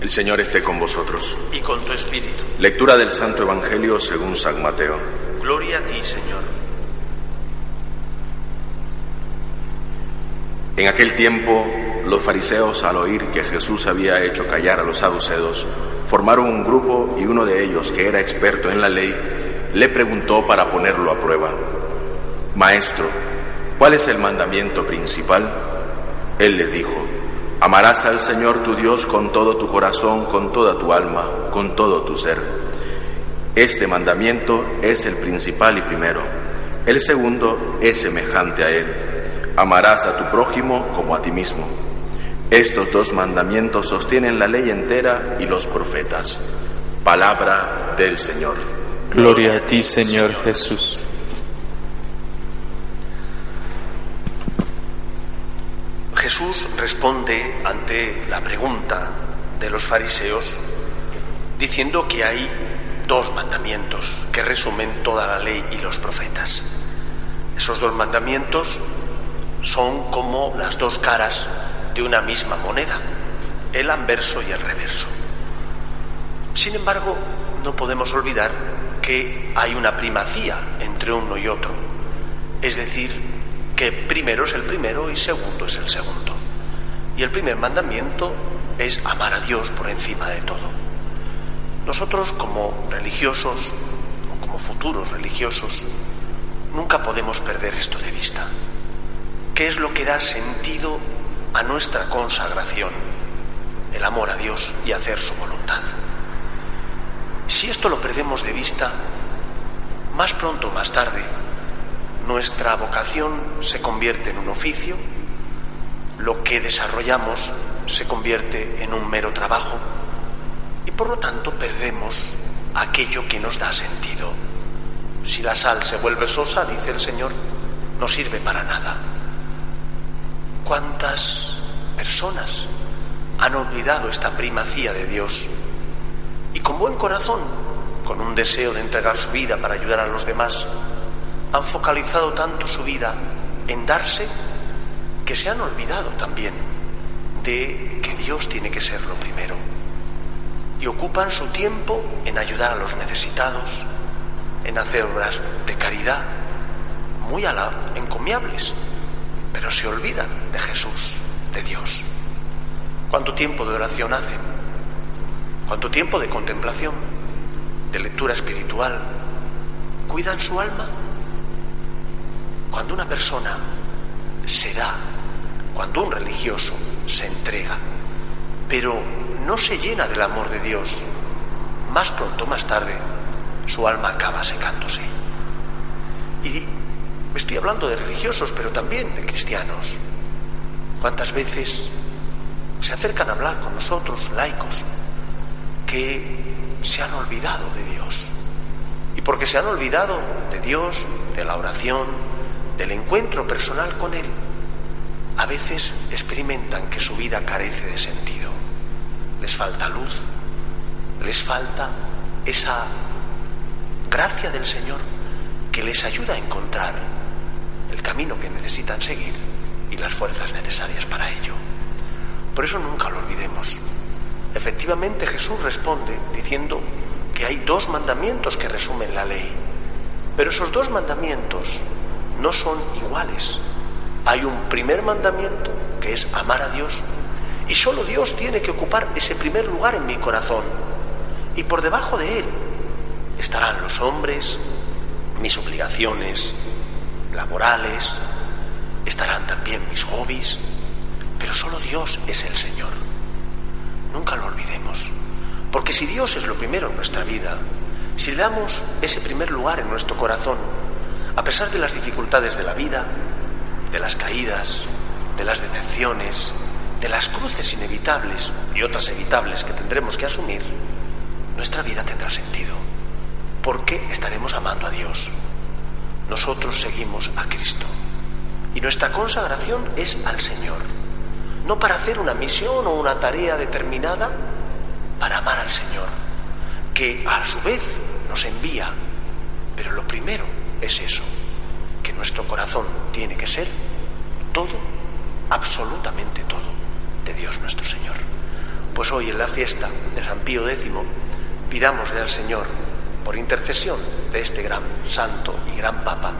El Señor esté con vosotros. y con tu espíritu. Lectura del Santo Evangelio según San Mateo. Gloria a ti, Señor. En aquel tiempo, los fariseos, al oír que Jesús había hecho callar a los saduceos, formaron un grupo y uno de ellos, que era experto en la ley, le preguntó para ponerlo a prueba, Maestro, ¿cuál es el mandamiento principal? Él le dijo, Amarás al Señor tu Dios con todo tu corazón, con toda tu alma, con todo tu ser. Este mandamiento es el principal y primero. El segundo es semejante a él. Amarás a tu prójimo como a ti mismo. Estos dos mandamientos sostienen la ley entera y los profetas. Palabra del Señor. Gloria a ti, Señor Jesús. Jesús responde ante la pregunta de los fariseos diciendo que hay dos mandamientos que resumen toda la ley y los profetas. Esos dos mandamientos son como las dos caras de una misma moneda, el anverso y el reverso. Sin embargo, no podemos olvidar que hay una primacía entre uno y otro, es decir, que primero es el primero y segundo es el segundo. Y el primer mandamiento es amar a Dios por encima de todo. Nosotros como religiosos, o como futuros religiosos, nunca podemos perder esto de vista. ¿Qué es lo que da sentido a nuestra consagración? El amor a Dios y hacer su voluntad. Si esto lo perdemos de vista, más pronto o más tarde, nuestra vocación se convierte en un oficio, lo que desarrollamos se convierte en un mero trabajo y por lo tanto perdemos aquello que nos da sentido. Si la sal se vuelve sosa, dice el Señor, no sirve para nada. ¿Cuántas personas han olvidado esta primacía de Dios y con buen corazón, con un deseo de entregar su vida para ayudar a los demás, han focalizado tanto su vida en darse que se han olvidado también de que Dios tiene que ser lo primero y ocupan su tiempo en ayudar a los necesitados, en hacer obras de caridad muy a encomiables, pero se olvidan de Jesús, de Dios. ¿Cuánto tiempo de oración hacen? ¿Cuánto tiempo de contemplación, de lectura espiritual? ¿Cuidan su alma? Cuando una persona se da, cuando un religioso se entrega, pero no se llena del amor de Dios, más pronto más tarde su alma acaba secándose. Y estoy hablando de religiosos, pero también de cristianos. ¿Cuántas veces se acercan a hablar con nosotros, laicos, que se han olvidado de Dios? Y porque se han olvidado de Dios, de la oración, del encuentro personal con Él, a veces experimentan que su vida carece de sentido. Les falta luz, les falta esa gracia del Señor que les ayuda a encontrar el camino que necesitan seguir y las fuerzas necesarias para ello. Por eso nunca lo olvidemos. Efectivamente Jesús responde diciendo que hay dos mandamientos que resumen la ley, pero esos dos mandamientos no son iguales. Hay un primer mandamiento que es amar a Dios y solo Dios tiene que ocupar ese primer lugar en mi corazón. Y por debajo de él estarán los hombres, mis obligaciones laborales, estarán también mis hobbies, pero solo Dios es el Señor. Nunca lo olvidemos, porque si Dios es lo primero en nuestra vida, si le damos ese primer lugar en nuestro corazón, a pesar de las dificultades de la vida, de las caídas, de las decepciones, de las cruces inevitables y otras evitables que tendremos que asumir, nuestra vida tendrá sentido, porque estaremos amando a Dios. Nosotros seguimos a Cristo. Y nuestra consagración es al Señor, no para hacer una misión o una tarea determinada, para amar al Señor, que a su vez nos envía, pero lo primero es eso, que nuestro corazón tiene que ser todo, absolutamente todo, de Dios nuestro Señor. Pues hoy en la fiesta de San Pío X pidámosle al Señor, por intercesión de este gran santo y gran papa,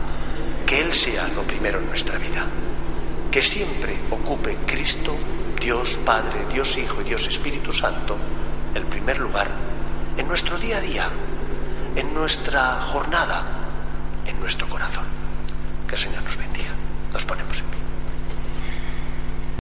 que Él sea lo primero en nuestra vida, que siempre ocupe Cristo, Dios Padre, Dios Hijo y Dios Espíritu Santo, el primer lugar en nuestro día a día, en nuestra jornada, en nuestro corazón. Que el Señor nos bendiga. Nos ponemos en pie.